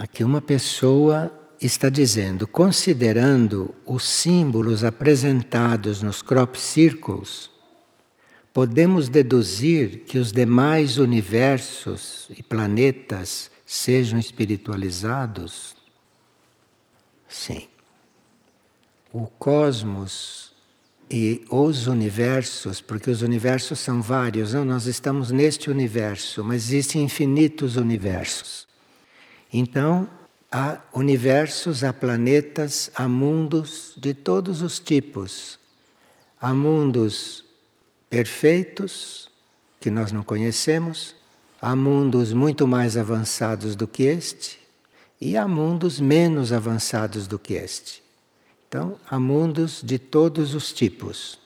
Aqui uma pessoa está dizendo, considerando os símbolos apresentados nos crop circles, podemos deduzir que os demais universos e planetas sejam espiritualizados? Sim. O cosmos e os universos, porque os universos são vários, não? nós estamos neste universo, mas existem infinitos universos. Então, há universos, há planetas, há mundos de todos os tipos. Há mundos perfeitos, que nós não conhecemos, há mundos muito mais avançados do que este, e há mundos menos avançados do que este. Então, há mundos de todos os tipos.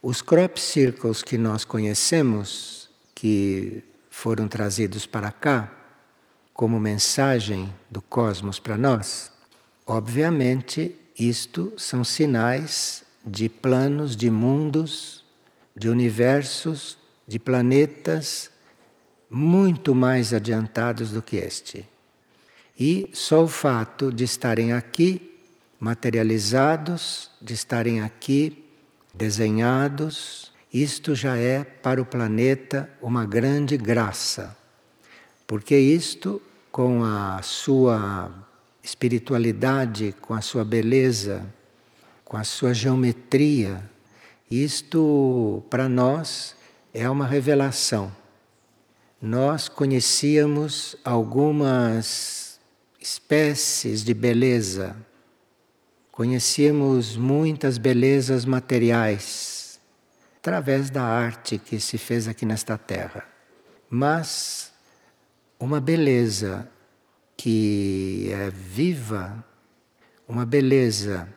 Os crop circles que nós conhecemos, que foram trazidos para cá, como mensagem do cosmos para nós, obviamente isto são sinais de planos, de mundos, de universos, de planetas muito mais adiantados do que este. E só o fato de estarem aqui materializados, de estarem aqui desenhados, isto já é para o planeta uma grande graça. Porque isto com a sua espiritualidade, com a sua beleza, com a sua geometria, isto para nós é uma revelação. Nós conhecíamos algumas espécies de beleza, conhecíamos muitas belezas materiais através da arte que se fez aqui nesta terra. Mas uma beleza que é viva, uma beleza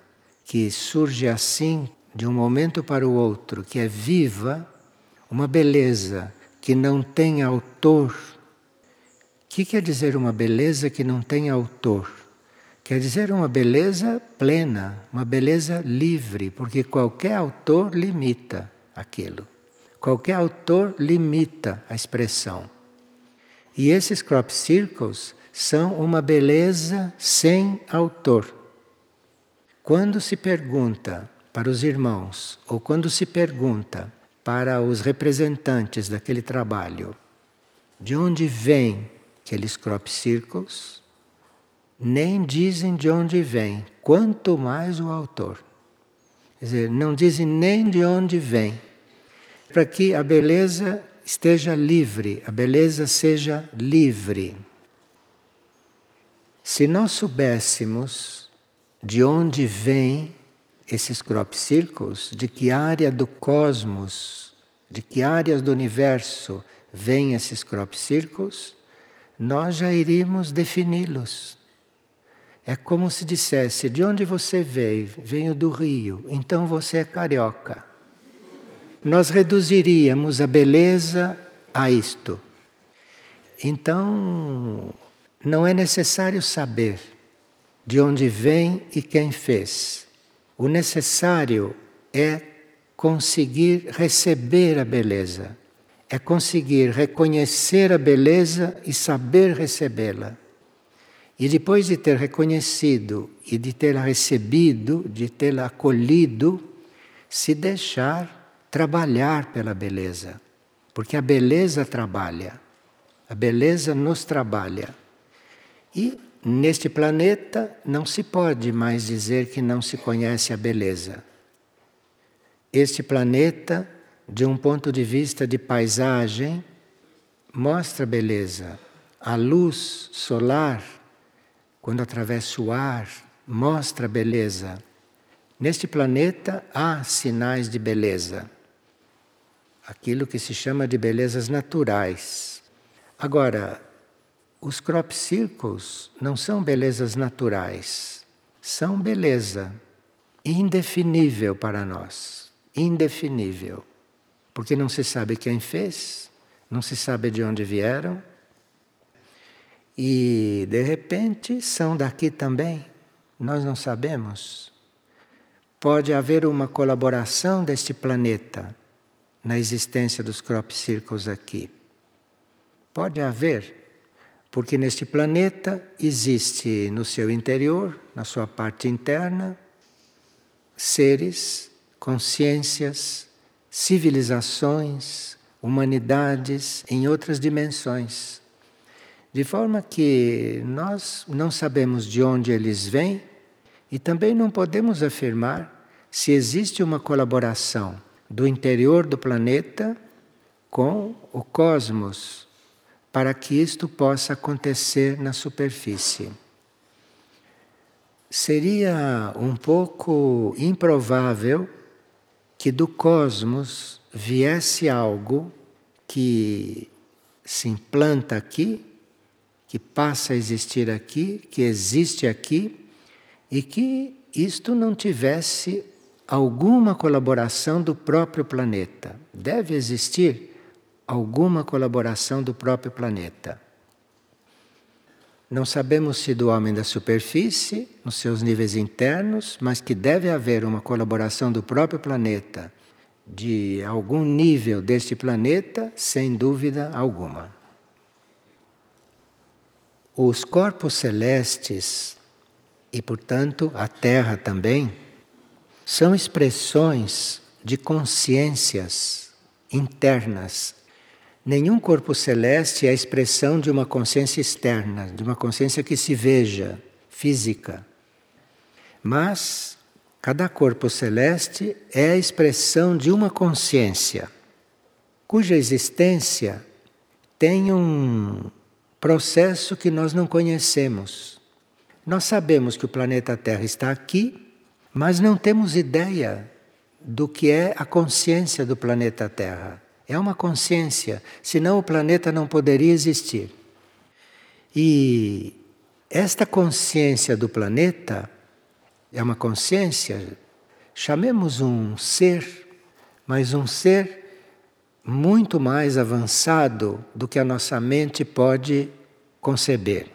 que surge assim de um momento para o outro, que é viva, uma beleza que não tem autor. O que quer dizer uma beleza que não tem autor? Quer dizer uma beleza plena, uma beleza livre, porque qualquer autor limita aquilo. Qualquer autor limita a expressão. E esses crop circles são uma beleza sem autor. Quando se pergunta para os irmãos, ou quando se pergunta para os representantes daquele trabalho, de onde vêm aqueles crop circles, nem dizem de onde vem, quanto mais o autor. Quer dizer, não dizem nem de onde vem, para que a beleza esteja livre, a beleza seja livre. Se nós soubéssemos de onde vêm esses crop circles, de que área do cosmos, de que áreas do universo vêm esses crop circles, nós já iríamos defini-los. É como se dissesse: de onde você veio? Venho do Rio, então você é carioca nós reduziríamos a beleza a isto. Então, não é necessário saber de onde vem e quem fez. O necessário é conseguir receber a beleza, é conseguir reconhecer a beleza e saber recebê-la. E depois de ter reconhecido e de ter recebido, de tê-la acolhido, se deixar trabalhar pela beleza. Porque a beleza trabalha. A beleza nos trabalha. E neste planeta não se pode mais dizer que não se conhece a beleza. Este planeta, de um ponto de vista de paisagem, mostra beleza. A luz solar, quando atravessa o ar, mostra beleza. Neste planeta há sinais de beleza aquilo que se chama de belezas naturais. Agora, os crop circles não são belezas naturais, são beleza indefinível para nós, indefinível, porque não se sabe quem fez, não se sabe de onde vieram e de repente são daqui também, nós não sabemos. Pode haver uma colaboração deste planeta na existência dos crop circles aqui. Pode haver, Porque neste planeta existe no seu interior, na sua parte interna, seres, consciências, civilizações, humanidades em outras dimensões. De forma que nós não sabemos de onde eles vêm e também não podemos afirmar se existe uma colaboração do interior do planeta com o cosmos para que isto possa acontecer na superfície. Seria um pouco improvável que do cosmos viesse algo que se implanta aqui, que passa a existir aqui, que existe aqui, e que isto não tivesse alguma colaboração do próprio planeta. Deve existir alguma colaboração do próprio planeta. Não sabemos se do homem da superfície, nos seus níveis internos, mas que deve haver uma colaboração do próprio planeta, de algum nível deste planeta, sem dúvida alguma. Os corpos celestes, e portanto a Terra também, são expressões de consciências internas Nenhum corpo celeste é a expressão de uma consciência externa, de uma consciência que se veja, física. Mas cada corpo celeste é a expressão de uma consciência, cuja existência tem um processo que nós não conhecemos. Nós sabemos que o planeta Terra está aqui, mas não temos ideia do que é a consciência do planeta Terra. É uma consciência, senão o planeta não poderia existir. E esta consciência do planeta é uma consciência, chamemos um ser, mas um ser muito mais avançado do que a nossa mente pode conceber.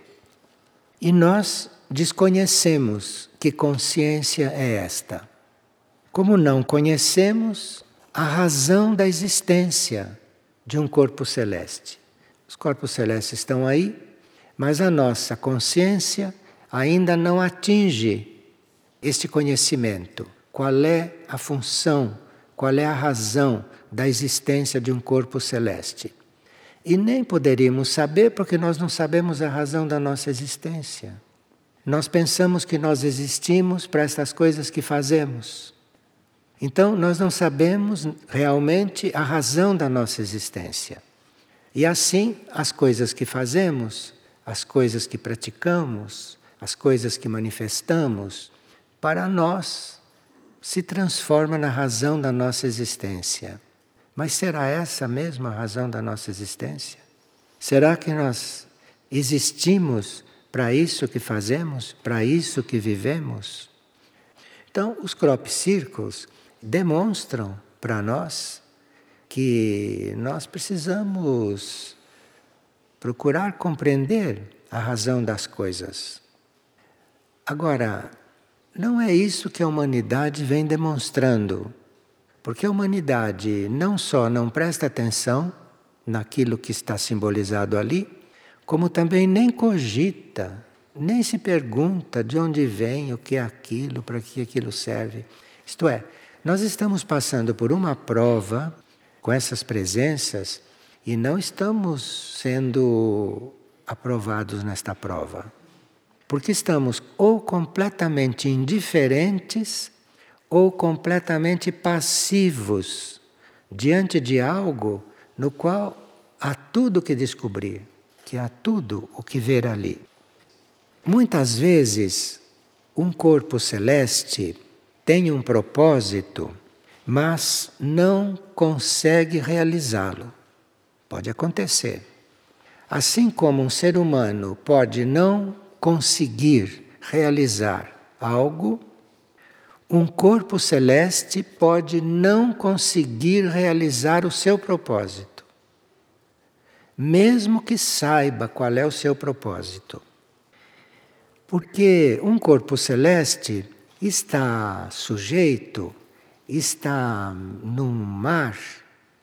E nós desconhecemos que consciência é esta. Como não conhecemos, a razão da existência de um corpo celeste. Os corpos celestes estão aí, mas a nossa consciência ainda não atinge este conhecimento. Qual é a função, qual é a razão da existência de um corpo celeste? E nem poderíamos saber porque nós não sabemos a razão da nossa existência. Nós pensamos que nós existimos para estas coisas que fazemos. Então, nós não sabemos realmente a razão da nossa existência. E assim, as coisas que fazemos, as coisas que praticamos, as coisas que manifestamos, para nós se transforma na razão da nossa existência. Mas será essa mesma a razão da nossa existência? Será que nós existimos para isso que fazemos, para isso que vivemos? Então, os crop circles demonstram para nós que nós precisamos procurar compreender a razão das coisas. Agora, não é isso que a humanidade vem demonstrando, porque a humanidade não só não presta atenção naquilo que está simbolizado ali, como também nem cogita, nem se pergunta de onde vem, o que é aquilo, para que aquilo serve. Isto é, nós estamos passando por uma prova com essas presenças e não estamos sendo aprovados nesta prova. Porque estamos ou completamente indiferentes ou completamente passivos diante de algo no qual há tudo que descobrir, que há tudo o que ver ali. Muitas vezes, um corpo celeste tem um propósito, mas não consegue realizá-lo. Pode acontecer. Assim como um ser humano pode não conseguir realizar algo, um corpo celeste pode não conseguir realizar o seu propósito, mesmo que saiba qual é o seu propósito. Porque um corpo celeste está sujeito, está num mar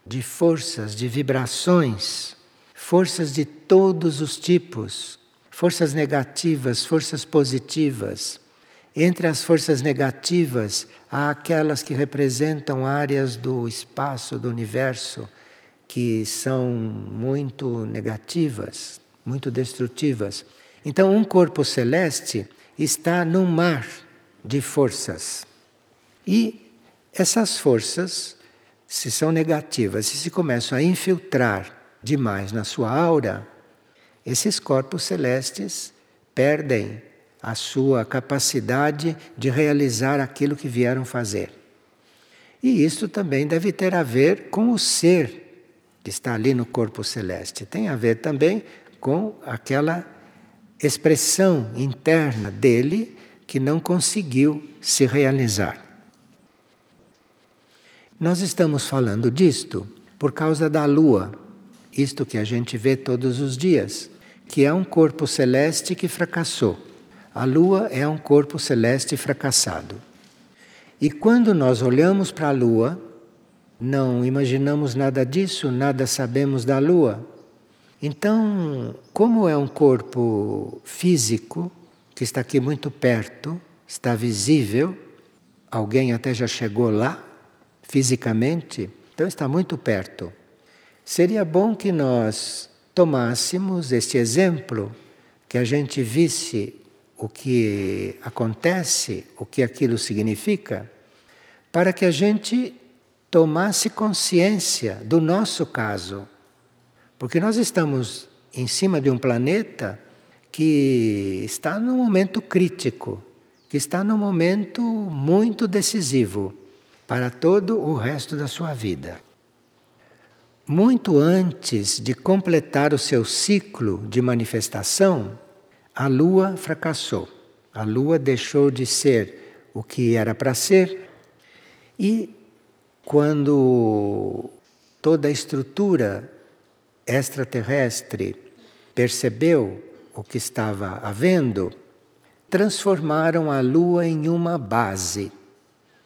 de forças, de vibrações forças de todos os tipos, forças negativas, forças positivas. Entre as forças negativas, há aquelas que representam áreas do espaço, do universo, que são muito negativas, muito destrutivas. Então, um corpo celeste está num mar de forças. E essas forças, se são negativas, se se começam a infiltrar demais na sua aura, esses corpos celestes perdem a sua capacidade de realizar aquilo que vieram fazer. E isso também deve ter a ver com o ser que está ali no corpo celeste. Tem a ver também com aquela expressão interna dele que não conseguiu se realizar. Nós estamos falando disto por causa da lua, isto que a gente vê todos os dias, que é um corpo celeste que fracassou. A lua é um corpo celeste fracassado. E quando nós olhamos para a lua, não imaginamos nada disso, nada sabemos da lua. Então, como é um corpo físico, que está aqui muito perto, está visível, alguém até já chegou lá, fisicamente, então está muito perto. Seria bom que nós tomássemos este exemplo, que a gente visse o que acontece, o que aquilo significa, para que a gente tomasse consciência do nosso caso. Porque nós estamos em cima de um planeta que está num momento crítico, que está num momento muito decisivo para todo o resto da sua vida. Muito antes de completar o seu ciclo de manifestação, a Lua fracassou. A Lua deixou de ser o que era para ser e quando toda a estrutura extraterrestre percebeu o que estava havendo, transformaram a Lua em uma base.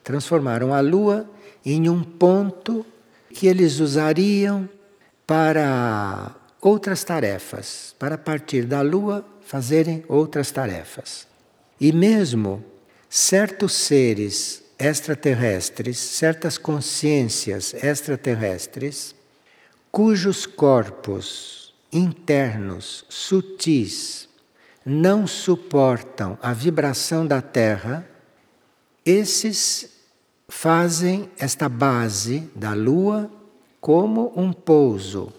Transformaram a Lua em um ponto que eles usariam para outras tarefas, para partir da Lua fazerem outras tarefas. E mesmo certos seres extraterrestres, certas consciências extraterrestres, cujos corpos internos, sutis, não suportam a vibração da Terra, esses fazem esta base da Lua como um pouso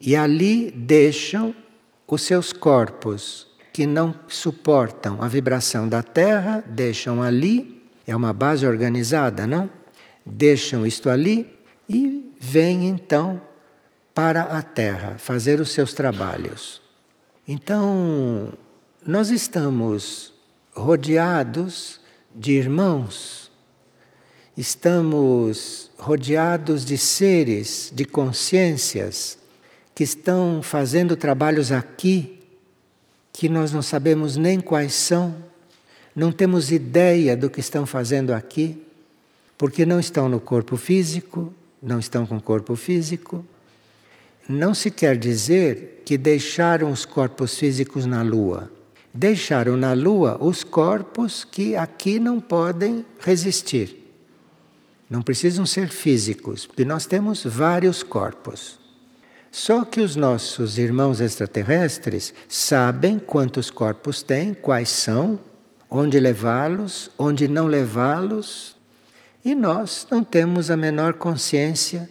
e ali deixam os seus corpos que não suportam a vibração da Terra, deixam ali, é uma base organizada, não? Deixam isto ali e vêm então para a terra fazer os seus trabalhos. Então, nós estamos rodeados de irmãos, estamos rodeados de seres, de consciências que estão fazendo trabalhos aqui que nós não sabemos nem quais são, não temos ideia do que estão fazendo aqui, porque não estão no corpo físico, não estão com o corpo físico, não se quer dizer que deixaram os corpos físicos na Lua. Deixaram na Lua os corpos que aqui não podem resistir. Não precisam ser físicos, porque nós temos vários corpos. Só que os nossos irmãos extraterrestres sabem quantos corpos têm, quais são, onde levá-los, onde não levá-los, e nós não temos a menor consciência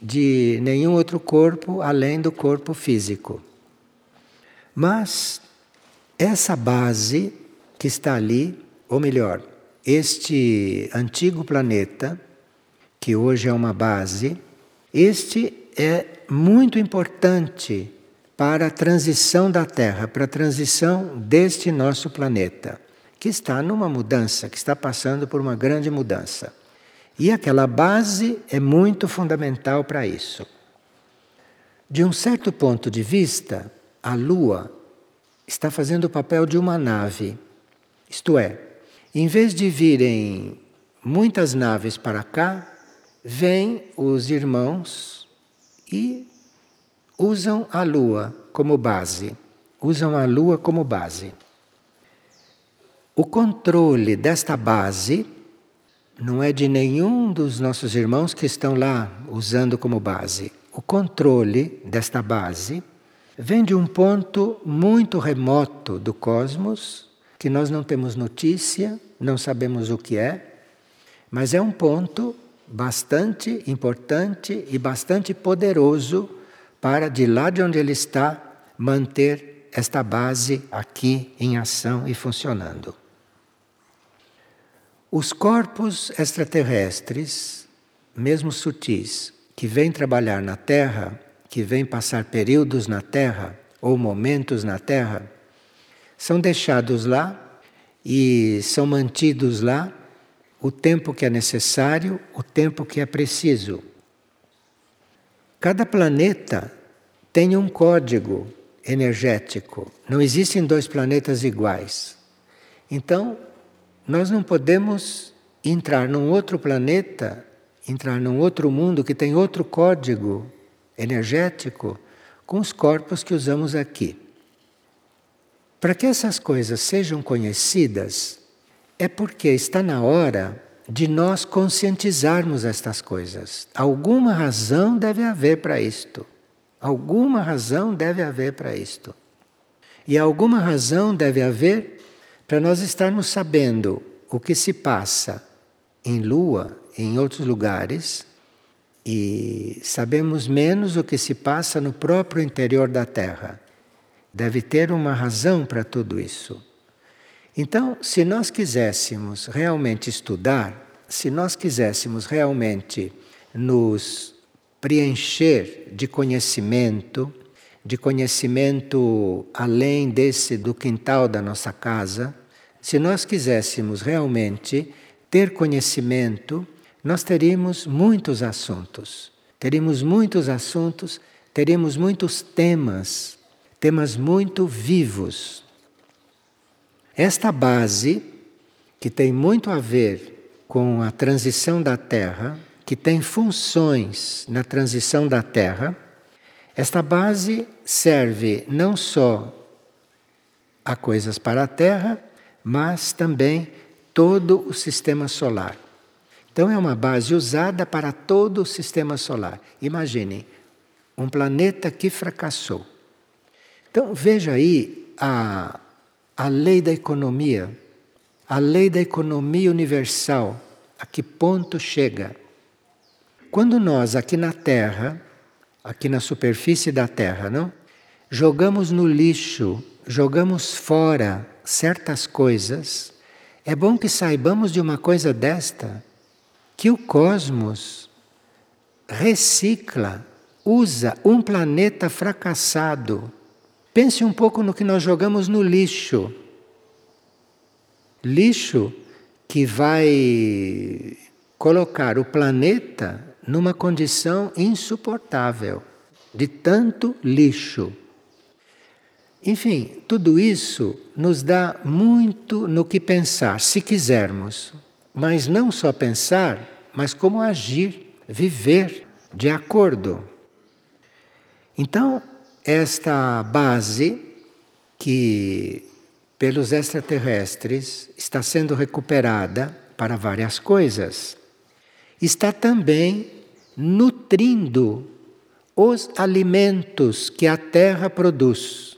de nenhum outro corpo além do corpo físico. Mas essa base que está ali, ou melhor, este antigo planeta, que hoje é uma base, este é muito importante para a transição da Terra, para a transição deste nosso planeta, que está numa mudança, que está passando por uma grande mudança. E aquela base é muito fundamental para isso. De um certo ponto de vista, a Lua está fazendo o papel de uma nave. Isto é, em vez de virem muitas naves para cá, vêm os irmãos e usam a Lua como base. Usam a Lua como base. O controle desta base não é de nenhum dos nossos irmãos que estão lá usando como base. O controle desta base vem de um ponto muito remoto do cosmos, que nós não temos notícia, não sabemos o que é, mas é um ponto bastante importante e bastante poderoso para, de lá de onde ele está, manter esta base aqui em ação e funcionando. Os corpos extraterrestres, mesmo sutis, que vêm trabalhar na Terra, que vêm passar períodos na Terra ou momentos na Terra, são deixados lá e são mantidos lá o tempo que é necessário, o tempo que é preciso. Cada planeta tem um código energético. Não existem dois planetas iguais. Então, nós não podemos entrar num outro planeta, entrar num outro mundo que tem outro código energético com os corpos que usamos aqui. Para que essas coisas sejam conhecidas, é porque está na hora de nós conscientizarmos estas coisas. Alguma razão deve haver para isto. Alguma razão deve haver para isto. E alguma razão deve haver para nós estarmos sabendo o que se passa em Lua, em outros lugares, e sabemos menos o que se passa no próprio interior da Terra. Deve ter uma razão para tudo isso. Então, se nós quiséssemos realmente estudar, se nós quiséssemos realmente nos preencher de conhecimento, de conhecimento além desse do quintal da nossa casa, se nós quiséssemos realmente ter conhecimento, nós teríamos muitos assuntos. Teríamos muitos assuntos, teríamos muitos temas, temas muito vivos. Esta base, que tem muito a ver com a transição da Terra, que tem funções na transição da Terra, esta base serve não só a coisas para a Terra, mas também todo o sistema solar. Então é uma base usada para todo o sistema solar. Imaginem, um planeta que fracassou. Então veja aí a, a lei da economia, a lei da economia universal, a que ponto chega. Quando nós aqui na Terra, aqui na superfície da Terra, não? Jogamos no lixo, jogamos fora certas coisas, é bom que saibamos de uma coisa desta, que o cosmos recicla, usa um planeta fracassado. Pense um pouco no que nós jogamos no lixo. Lixo que vai colocar o planeta numa condição insuportável de tanto lixo. Enfim, tudo isso nos dá muito no que pensar, se quisermos. Mas não só pensar, mas como agir, viver de acordo. Então, esta base que pelos extraterrestres está sendo recuperada para várias coisas, está também nutrindo os alimentos que a terra produz.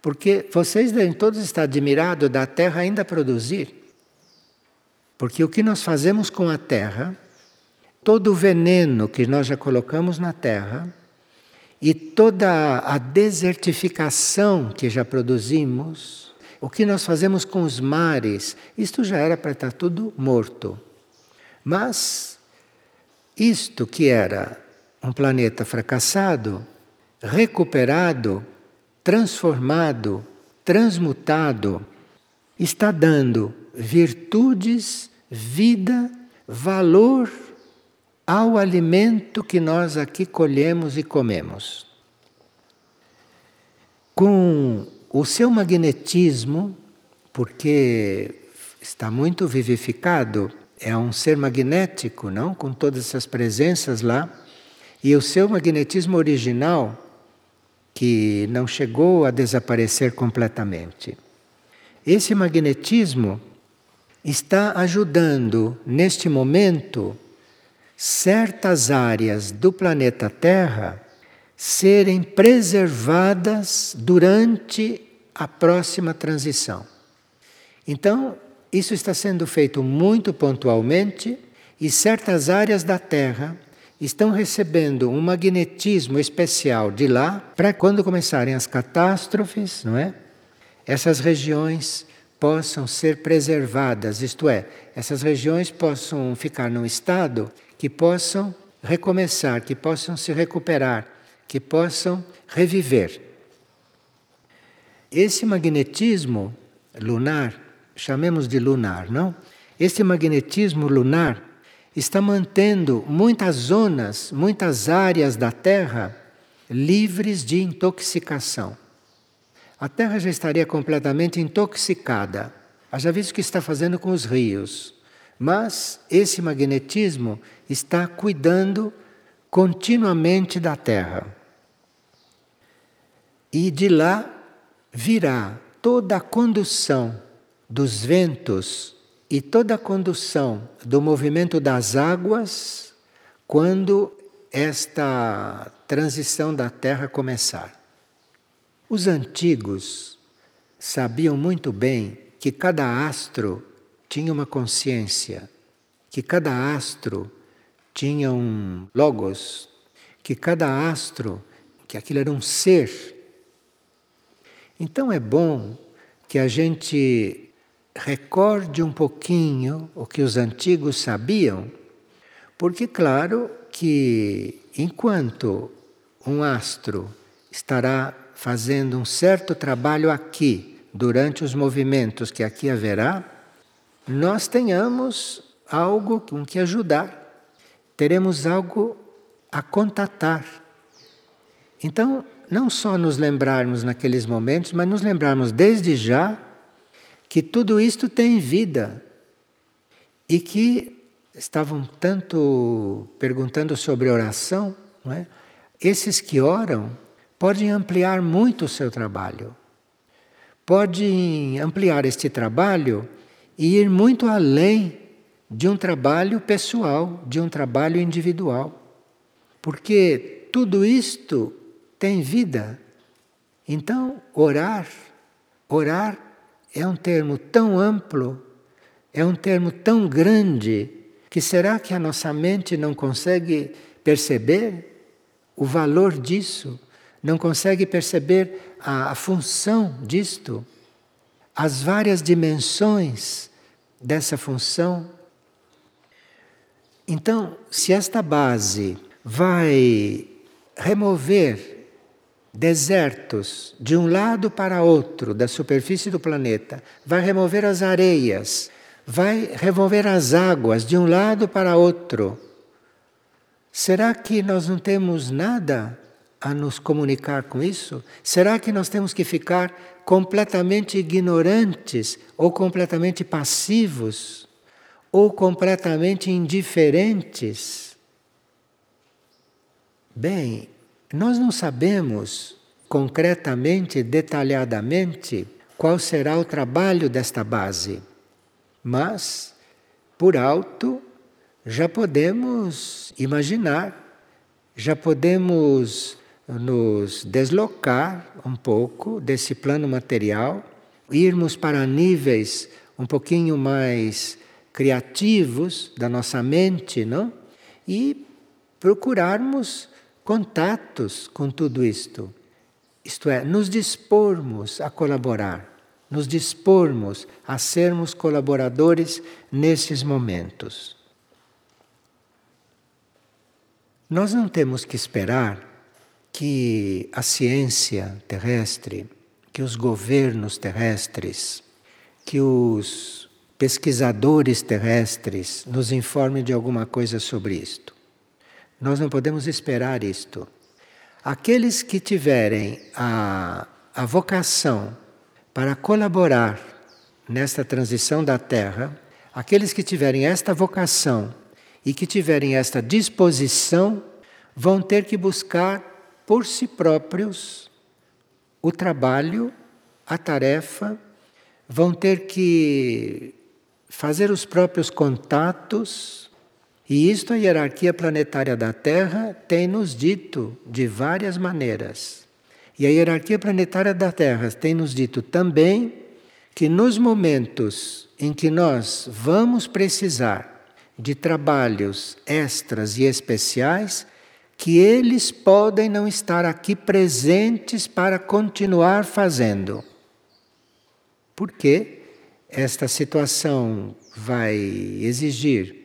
Porque vocês devem todos estar admirados da terra ainda produzir. Porque o que nós fazemos com a terra, todo o veneno que nós já colocamos na terra, e toda a desertificação que já produzimos, o que nós fazemos com os mares, isto já era para estar tudo morto. Mas isto que era um planeta fracassado, recuperado transformado, transmutado, está dando virtudes, vida, valor ao alimento que nós aqui colhemos e comemos. Com o seu magnetismo, porque está muito vivificado, é um ser magnético, não? Com todas essas presenças lá, e o seu magnetismo original que não chegou a desaparecer completamente. Esse magnetismo está ajudando, neste momento, certas áreas do planeta Terra serem preservadas durante a próxima transição. Então, isso está sendo feito muito pontualmente e certas áreas da Terra estão recebendo um magnetismo especial de lá para quando começarem as catástrofes, não é? Essas regiões possam ser preservadas, isto é, essas regiões possam ficar num estado que possam recomeçar, que possam se recuperar, que possam reviver. Esse magnetismo lunar, chamemos de lunar, não? Esse magnetismo lunar está mantendo muitas zonas, muitas áreas da Terra livres de intoxicação. A Terra já estaria completamente intoxicada. Haja visto o que está fazendo com os rios. Mas esse magnetismo está cuidando continuamente da Terra. E de lá virá toda a condução dos ventos e toda a condução do movimento das águas quando esta transição da Terra começar. Os antigos sabiam muito bem que cada astro tinha uma consciência, que cada astro tinha um logos, que cada astro, que aquilo era um ser. Então é bom que a gente recorde um pouquinho o que os antigos sabiam, porque, claro, que enquanto um astro estará fazendo um certo trabalho aqui, durante os movimentos que aqui haverá, nós tenhamos algo com que ajudar, teremos algo a contatar. Então, não só nos lembrarmos naqueles momentos, mas nos lembrarmos desde já que tudo isto tem vida e que estavam tanto perguntando sobre oração, não é? esses que oram podem ampliar muito o seu trabalho, podem ampliar este trabalho e ir muito além de um trabalho pessoal, de um trabalho individual, porque tudo isto tem vida. Então, orar, orar é um termo tão amplo, é um termo tão grande, que será que a nossa mente não consegue perceber o valor disso? Não consegue perceber a, a função disto? As várias dimensões dessa função? Então, se esta base vai remover desertos de um lado para outro da superfície do planeta, vai remover as areias, vai remover as águas de um lado para outro. Será que nós não temos nada a nos comunicar com isso? Será que nós temos que ficar completamente ignorantes ou completamente passivos ou completamente indiferentes? Bem, nós não sabemos concretamente, detalhadamente, qual será o trabalho desta base, mas, por alto, já podemos imaginar, já podemos nos deslocar um pouco desse plano material, irmos para níveis um pouquinho mais criativos da nossa mente, não? E procurarmos contatos com tudo isto. Isto é, nos dispormos a colaborar, nos dispormos a sermos colaboradores nesses momentos. Nós não temos que esperar que a ciência terrestre, que os governos terrestres, que os pesquisadores terrestres nos informem de alguma coisa sobre isto. Nós não podemos esperar isto. Aqueles que tiverem a, a vocação para colaborar nesta transição da Terra, aqueles que tiverem esta vocação e que tiverem esta disposição, vão ter que buscar por si próprios o trabalho, a tarefa, vão ter que fazer os próprios contatos, e isto a hierarquia planetária da Terra tem nos dito de várias maneiras. E a hierarquia planetária da Terra tem nos dito também que nos momentos em que nós vamos precisar de trabalhos extras e especiais, que eles podem não estar aqui presentes para continuar fazendo. Porque esta situação vai exigir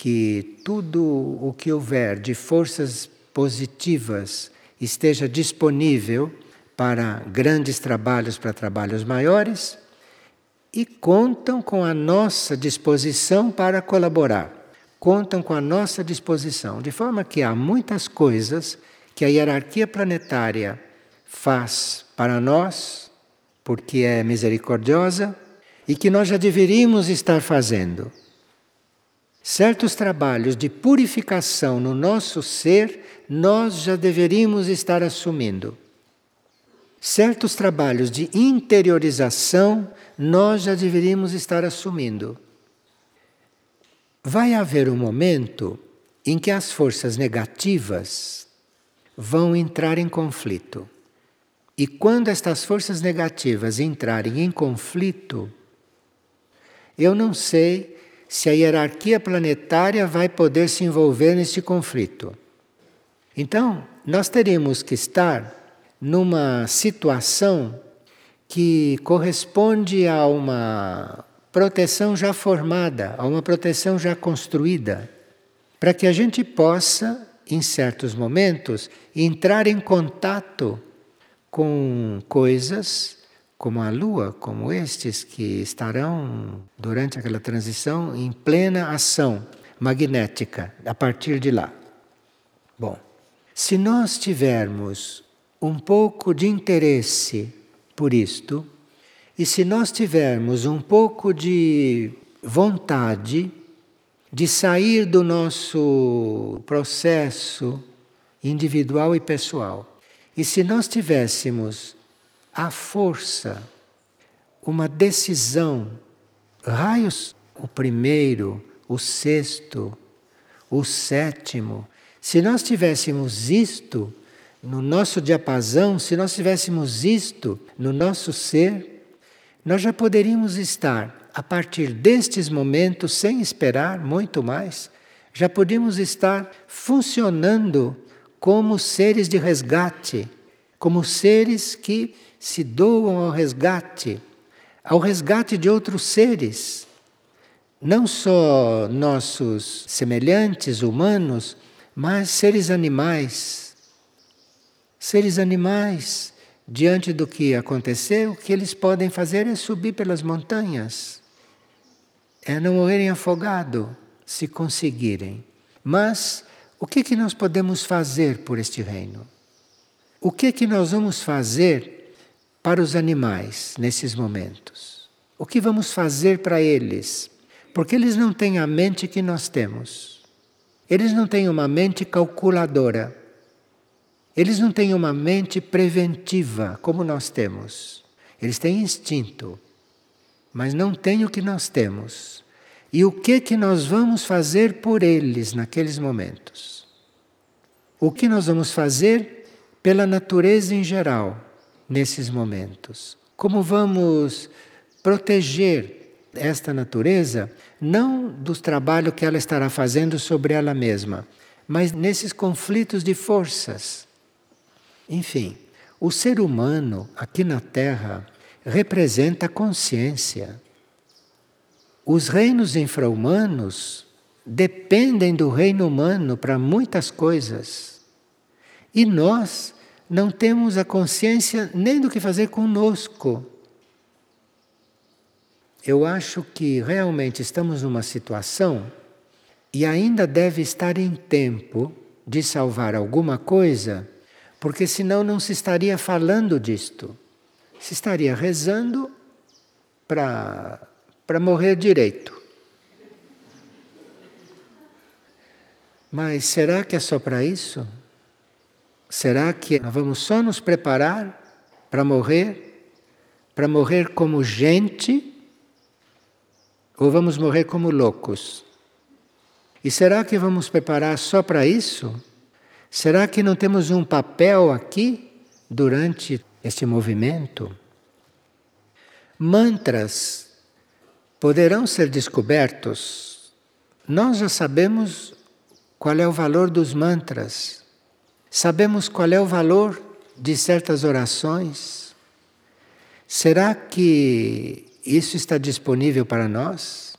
que tudo o que houver de forças positivas esteja disponível para grandes trabalhos, para trabalhos maiores, e contam com a nossa disposição para colaborar. Contam com a nossa disposição, de forma que há muitas coisas que a hierarquia planetária faz para nós, porque é misericordiosa, e que nós já deveríamos estar fazendo. Certos trabalhos de purificação no nosso ser, nós já deveríamos estar assumindo. Certos trabalhos de interiorização, nós já deveríamos estar assumindo. Vai haver um momento em que as forças negativas vão entrar em conflito. E quando estas forças negativas entrarem em conflito, eu não sei se a hierarquia planetária vai poder se envolver nesse conflito. Então, nós teríamos que estar numa situação que corresponde a uma proteção já formada, a uma proteção já construída, para que a gente possa, em certos momentos, entrar em contato com coisas como a Lua, como estes que estarão durante aquela transição em plena ação magnética a partir de lá. Bom, se nós tivermos um pouco de interesse por isto, e se nós tivermos um pouco de vontade de sair do nosso processo individual e pessoal, e se nós tivéssemos a força, uma decisão, raios, o primeiro, o sexto, o sétimo. Se nós tivéssemos isto no nosso diapasão, se nós tivéssemos isto no nosso ser, nós já poderíamos estar, a partir destes momentos, sem esperar muito mais, já podíamos estar funcionando como seres de resgate, como seres que se doam ao resgate, ao resgate de outros seres, não só nossos semelhantes humanos, mas seres animais. Seres animais, diante do que aconteceu, o que eles podem fazer é subir pelas montanhas, é não morrerem afogados, se conseguirem. Mas o que, que nós podemos fazer por este reino? O que, que nós vamos fazer para os animais nesses momentos? O que vamos fazer para eles? Porque eles não têm a mente que nós temos. Eles não têm uma mente calculadora. Eles não têm uma mente preventiva como nós temos. Eles têm instinto, mas não têm o que nós temos. E o que que nós vamos fazer por eles naqueles momentos? O que nós vamos fazer pela natureza em geral? Nesses momentos? Como vamos proteger esta natureza, não do trabalho que ela estará fazendo sobre ela mesma, mas nesses conflitos de forças? Enfim, o ser humano aqui na Terra representa a consciência. Os reinos infra-humanos dependem do reino humano para muitas coisas. E nós não temos a consciência nem do que fazer conosco. Eu acho que realmente estamos numa situação e ainda deve estar em tempo de salvar alguma coisa, porque senão não se estaria falando disto. Se estaria rezando para morrer direito. Mas será que é só para isso? Será que nós vamos só nos preparar para morrer? Para morrer como gente? Ou vamos morrer como loucos? E será que vamos preparar só para isso? Será que não temos um papel aqui durante este movimento? Mantras poderão ser descobertos. Nós já sabemos qual é o valor dos mantras, sabemos qual é o valor de certas orações. Será que isso está disponível para nós?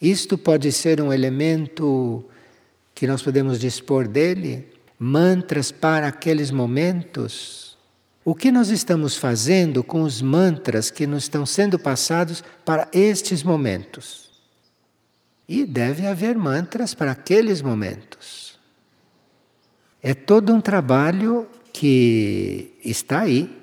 Isto pode ser um elemento que nós podemos dispor dele? Mantras para aqueles momentos? O que nós estamos fazendo com os mantras que nos estão sendo passados para estes momentos? E deve haver mantras para aqueles momentos. É todo um trabalho que está aí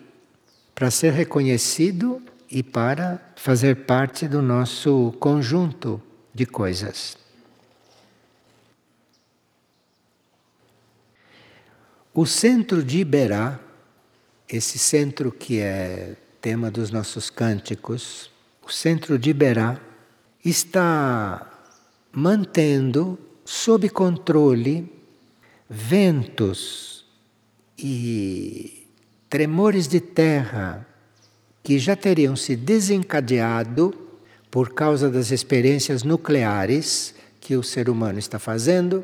para ser reconhecido e para fazer parte do nosso conjunto de coisas. O centro de Iberá esse centro que é tema dos nossos cânticos, o centro de Iberá, está mantendo sob controle ventos e tremores de terra que já teriam se desencadeado por causa das experiências nucleares que o ser humano está fazendo,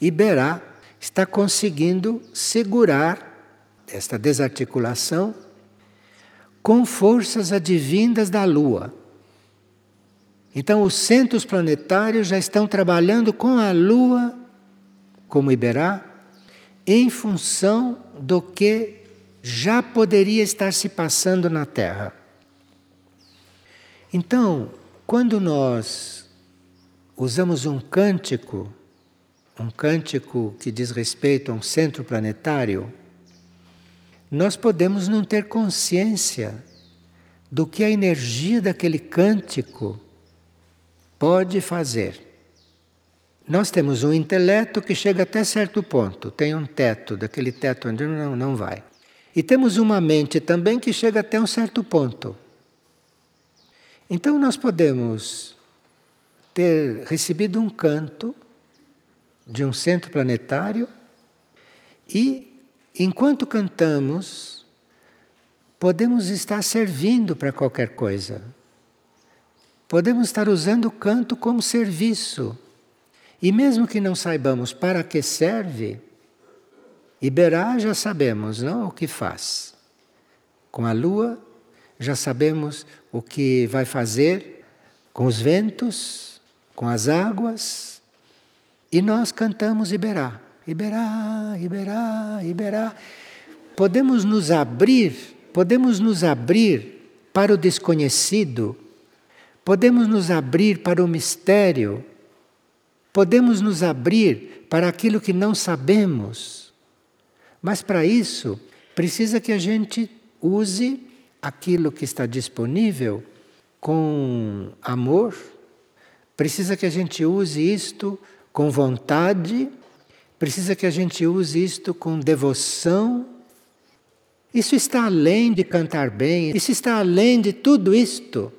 Iberá está conseguindo segurar esta desarticulação com forças advindas da Lua. Então, os centros planetários já estão trabalhando com a Lua, como Iberá, em função do que já poderia estar se passando na Terra. Então, quando nós usamos um cântico, um cântico que diz respeito a um centro planetário, nós podemos não ter consciência do que a energia daquele cântico pode fazer. Nós temos um intelecto que chega até certo ponto, tem um teto, daquele teto onde não, não vai. E temos uma mente também que chega até um certo ponto. Então nós podemos ter recebido um canto de um centro planetário e Enquanto cantamos, podemos estar servindo para qualquer coisa. Podemos estar usando o canto como serviço. E mesmo que não saibamos para que serve, Iberá já sabemos, não? O que faz. Com a lua, já sabemos o que vai fazer com os ventos, com as águas. E nós cantamos Iberá. Iberá, Iberá, Iberá. Podemos nos abrir, podemos nos abrir para o desconhecido, podemos nos abrir para o mistério, podemos nos abrir para aquilo que não sabemos. Mas para isso, precisa que a gente use aquilo que está disponível com amor, precisa que a gente use isto com vontade Precisa que a gente use isto com devoção. Isso está além de cantar bem, isso está além de tudo isto.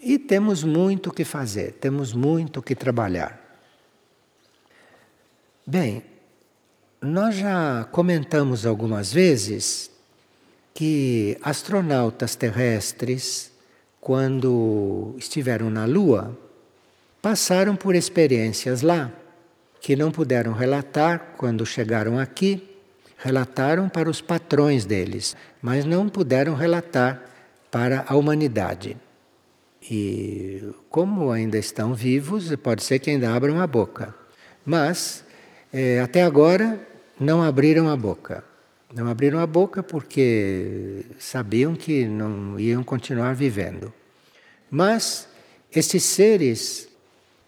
E temos muito o que fazer, temos muito o que trabalhar. Bem, nós já comentamos algumas vezes que astronautas terrestres, quando estiveram na Lua, passaram por experiências lá que não puderam relatar quando chegaram aqui, relataram para os patrões deles, mas não puderam relatar para a humanidade. E como ainda estão vivos, pode ser que ainda abram a boca. Mas é, até agora não abriram a boca. Não abriram a boca porque sabiam que não iam continuar vivendo. Mas esses seres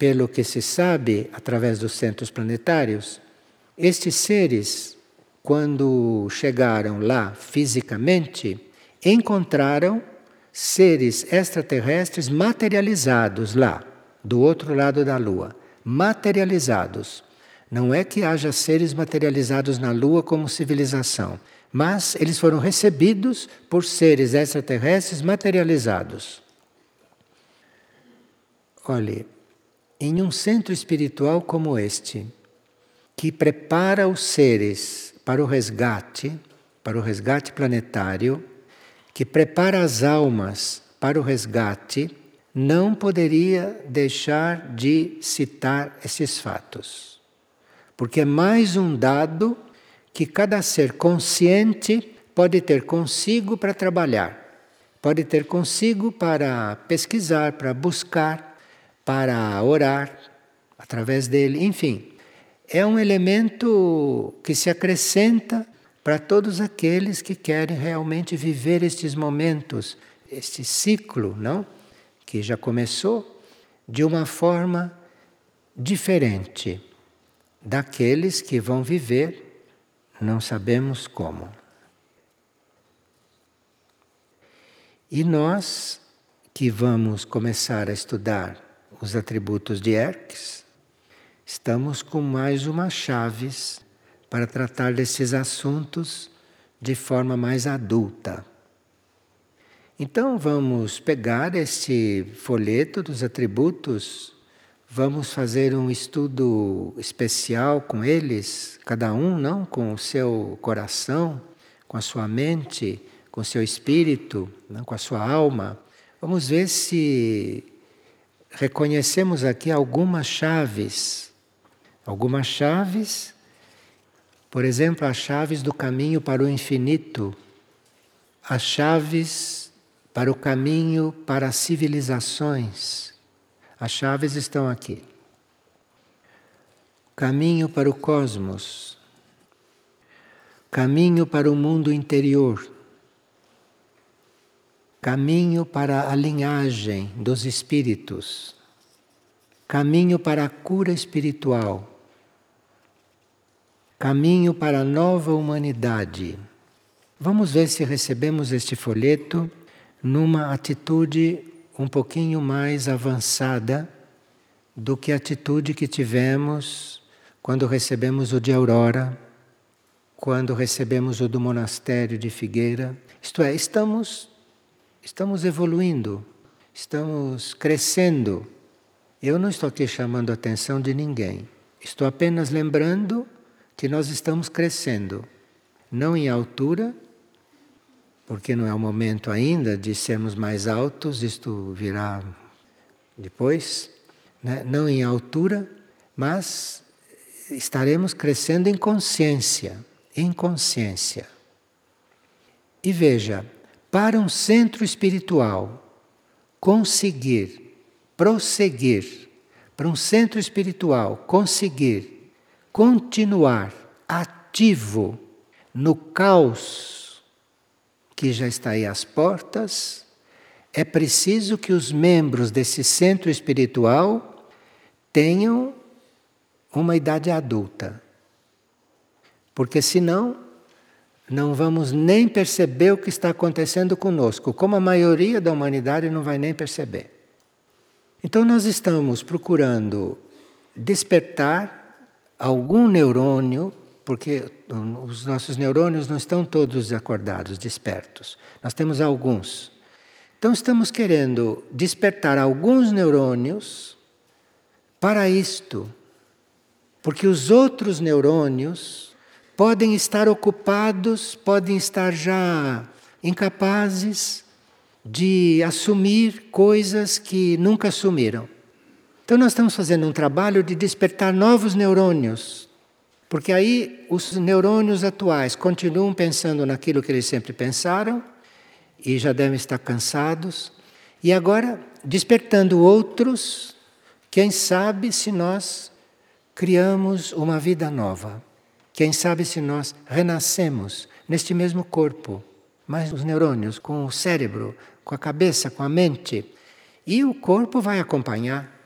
pelo que se sabe através dos centros planetários, estes seres, quando chegaram lá fisicamente, encontraram seres extraterrestres materializados lá, do outro lado da Lua. Materializados. Não é que haja seres materializados na Lua como civilização, mas eles foram recebidos por seres extraterrestres materializados. Olhe, em um centro espiritual como este, que prepara os seres para o resgate, para o resgate planetário, que prepara as almas para o resgate, não poderia deixar de citar esses fatos. Porque é mais um dado que cada ser consciente pode ter consigo para trabalhar, pode ter consigo para pesquisar, para buscar, para orar através dele, enfim. É um elemento que se acrescenta para todos aqueles que querem realmente viver estes momentos, este ciclo, não? Que já começou de uma forma diferente daqueles que vão viver, não sabemos como. E nós que vamos começar a estudar os atributos de Hermes, estamos com mais umas chaves para tratar desses assuntos de forma mais adulta. Então vamos pegar este folheto dos atributos, vamos fazer um estudo especial com eles, cada um, não, com o seu coração, com a sua mente, com o seu espírito, não, com a sua alma. Vamos ver se reconhecemos aqui algumas chaves, algumas chaves por exemplo, as chaves do caminho para o infinito, as chaves para o caminho para as civilizações. As chaves estão aqui. Caminho para o cosmos. Caminho para o mundo interior. Caminho para a linhagem dos espíritos. Caminho para a cura espiritual Caminho para a nova humanidade. Vamos ver se recebemos este folheto numa atitude um pouquinho mais avançada do que a atitude que tivemos quando recebemos o de Aurora, quando recebemos o do monastério de Figueira. Isto é, estamos estamos evoluindo, estamos crescendo. Eu não estou aqui chamando a atenção de ninguém. Estou apenas lembrando que nós estamos crescendo, não em altura, porque não é o momento ainda de sermos mais altos, isto virá depois, né? não em altura, mas estaremos crescendo em consciência, em consciência. E veja, para um centro espiritual conseguir prosseguir, para um centro espiritual conseguir continuar ativo no caos que já está aí às portas, é preciso que os membros desse centro espiritual tenham uma idade adulta. Porque senão não vamos nem perceber o que está acontecendo conosco, como a maioria da humanidade não vai nem perceber. Então nós estamos procurando despertar algum neurônio, porque os nossos neurônios não estão todos acordados, despertos. Nós temos alguns. Então estamos querendo despertar alguns neurônios para isto. Porque os outros neurônios podem estar ocupados, podem estar já incapazes de assumir coisas que nunca assumiram. Então, nós estamos fazendo um trabalho de despertar novos neurônios, porque aí os neurônios atuais continuam pensando naquilo que eles sempre pensaram e já devem estar cansados, e agora despertando outros, quem sabe se nós criamos uma vida nova. Quem sabe se nós renascemos neste mesmo corpo, mas os neurônios, com o cérebro, com a cabeça, com a mente. E o corpo vai acompanhar.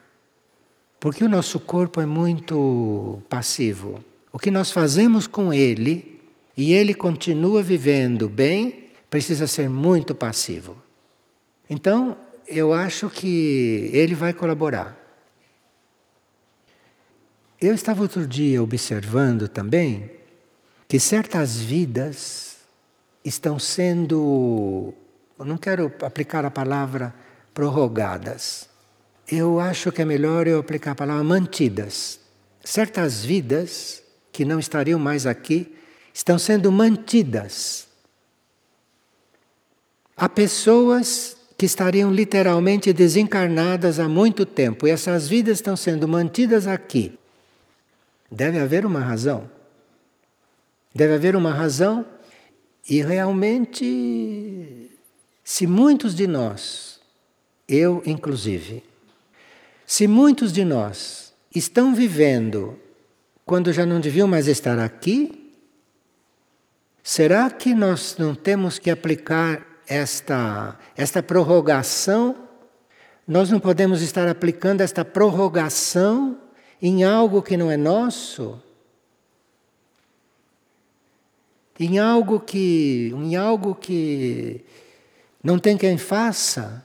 Porque o nosso corpo é muito passivo. O que nós fazemos com ele e ele continua vivendo bem, precisa ser muito passivo. Então, eu acho que ele vai colaborar. Eu estava outro dia observando também que certas vidas estão sendo, não quero aplicar a palavra prorrogadas. Eu acho que é melhor eu aplicar a palavra mantidas. Certas vidas que não estariam mais aqui estão sendo mantidas. Há pessoas que estariam literalmente desencarnadas há muito tempo e essas vidas estão sendo mantidas aqui. Deve haver uma razão. Deve haver uma razão e realmente, se muitos de nós, eu inclusive, se muitos de nós estão vivendo quando já não deviam mais estar aqui, será que nós não temos que aplicar esta, esta prorrogação? Nós não podemos estar aplicando esta prorrogação em algo que não é nosso? Em algo que, em algo que não tem quem faça?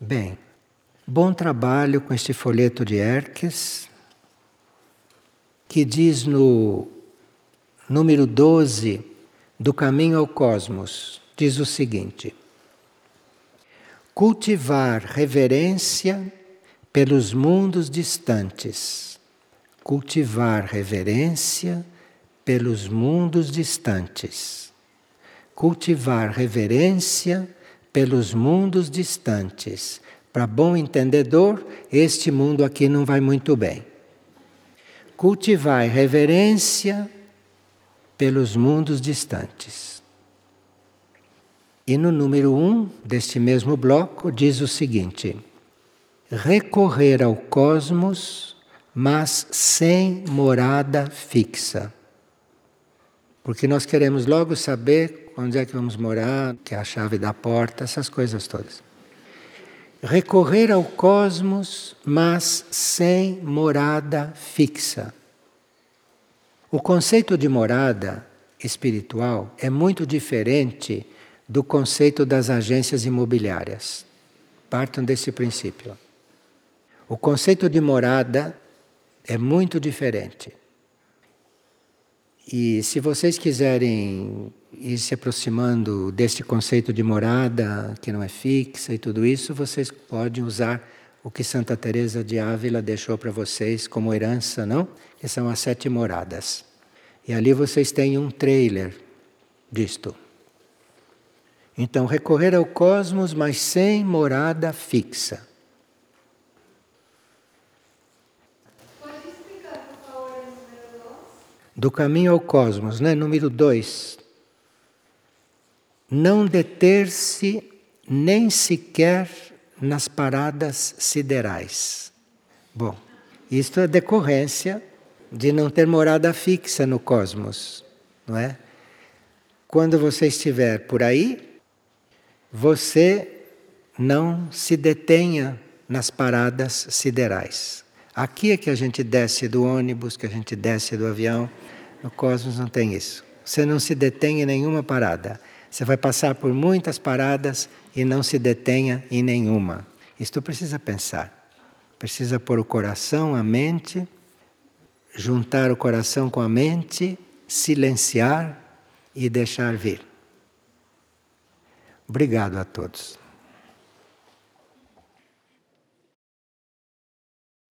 Bem, bom trabalho com este folheto de Erques, que diz no número 12 do Caminho ao Cosmos, diz o seguinte: cultivar reverência pelos mundos distantes, cultivar reverência pelos mundos distantes, cultivar reverência pelos mundos distantes. Para bom entendedor, este mundo aqui não vai muito bem. Cultivar reverência pelos mundos distantes. E no número 1 um deste mesmo bloco diz o seguinte: recorrer ao cosmos, mas sem morada fixa. Porque nós queremos logo saber onde é que vamos morar, que é a chave da porta, essas coisas todas. Recorrer ao cosmos, mas sem morada fixa. O conceito de morada espiritual é muito diferente do conceito das agências imobiliárias. Partam desse princípio. O conceito de morada é muito diferente. E se vocês quiserem ir se aproximando deste conceito de morada, que não é fixa e tudo isso, vocês podem usar o que Santa Teresa de Ávila deixou para vocês como herança, não? Que são as sete moradas. E ali vocês têm um trailer disto. Então, recorrer ao cosmos, mas sem morada fixa. do caminho ao cosmos, né? número 2. Não deter-se nem sequer nas paradas siderais. Bom, isto é decorrência de não ter morada fixa no cosmos, não é? Quando você estiver por aí, você não se detenha nas paradas siderais. Aqui é que a gente desce do ônibus, que a gente desce do avião. No cosmos não tem isso. Você não se detém em nenhuma parada. Você vai passar por muitas paradas e não se detenha em nenhuma. Isto precisa pensar. Precisa pôr o coração, a mente, juntar o coração com a mente, silenciar e deixar vir. Obrigado a todos.